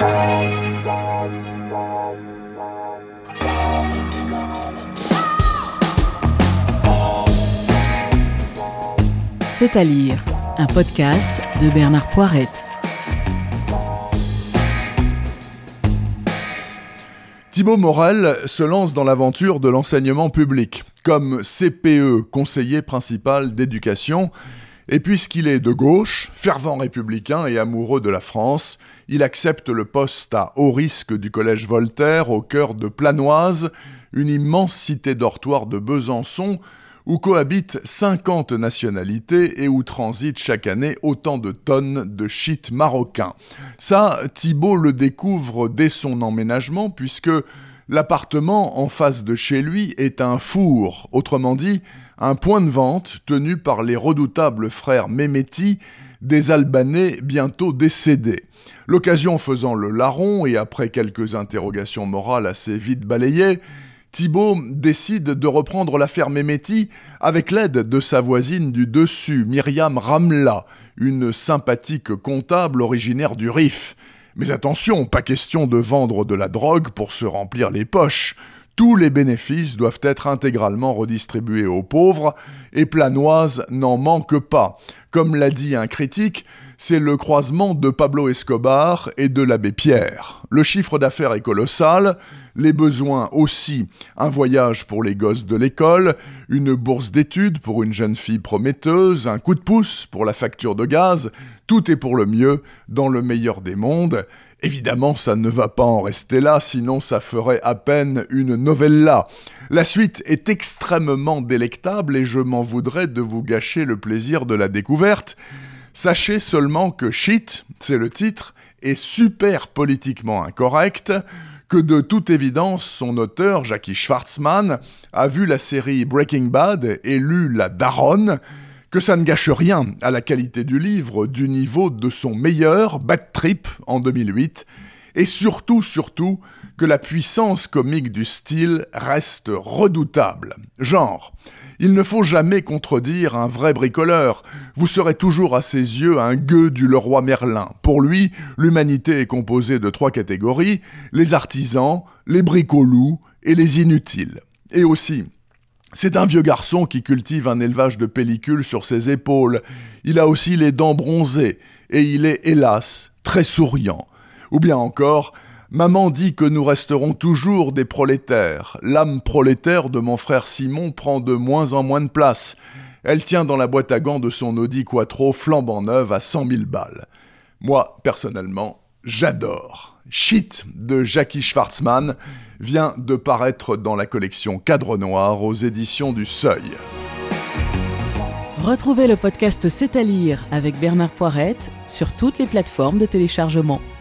C'est à lire, un podcast de Bernard Poirette. Thibaut Morel se lance dans l'aventure de l'enseignement public, comme CPE, conseiller principal d'éducation, et puisqu'il est de gauche, fervent républicain et amoureux de la France, il accepte le poste à haut risque du Collège Voltaire au cœur de Planoise, une immense cité dortoir de Besançon, où cohabitent 50 nationalités et où transitent chaque année autant de tonnes de shit marocain. Ça, Thibault le découvre dès son emménagement puisque l'appartement en face de chez lui est un four, autrement dit, un point de vente tenu par les redoutables frères Mehmeti, des Albanais bientôt décédés. L'occasion faisant le larron et après quelques interrogations morales assez vite balayées, Thibault décide de reprendre l'affaire Mehmeti avec l'aide de sa voisine du dessus, Myriam Ramla, une sympathique comptable originaire du Rif. Mais attention, pas question de vendre de la drogue pour se remplir les poches. Tous les bénéfices doivent être intégralement redistribués aux pauvres, et Planoise n'en manque pas. Comme l'a dit un critique, c'est le croisement de Pablo Escobar et de l'abbé Pierre. Le chiffre d'affaires est colossal, les besoins aussi, un voyage pour les gosses de l'école, une bourse d'études pour une jeune fille prometteuse, un coup de pouce pour la facture de gaz, tout est pour le mieux dans le meilleur des mondes. Évidemment, ça ne va pas en rester là, sinon ça ferait à peine une novella. La suite est extrêmement délectable et je m'en voudrais de vous gâcher le plaisir de la Sachez seulement que Shit, c'est le titre, est super politiquement incorrect, que de toute évidence son auteur, Jackie Schwartzman, a vu la série Breaking Bad et lu La Daronne, que ça ne gâche rien à la qualité du livre du niveau de son meilleur, Bad Trip, en 2008, et surtout, surtout, que la puissance comique du style reste redoutable. Genre, il ne faut jamais contredire un vrai bricoleur. Vous serez toujours à ses yeux un gueux du Leroy Merlin. Pour lui, l'humanité est composée de trois catégories, les artisans, les bricolous et les inutiles. Et aussi, c'est un vieux garçon qui cultive un élevage de pellicules sur ses épaules. Il a aussi les dents bronzées, et il est, hélas, très souriant. Ou bien encore, Maman dit que nous resterons toujours des prolétaires. L'âme prolétaire de mon frère Simon prend de moins en moins de place. Elle tient dans la boîte à gants de son Audi Quattro flambant neuve à cent mille balles. Moi, personnellement, j'adore. Shit de Jackie Schwartzman vient de paraître dans la collection Cadre Noir aux éditions du Seuil. Retrouvez le podcast C'est à lire avec Bernard Poirette sur toutes les plateformes de téléchargement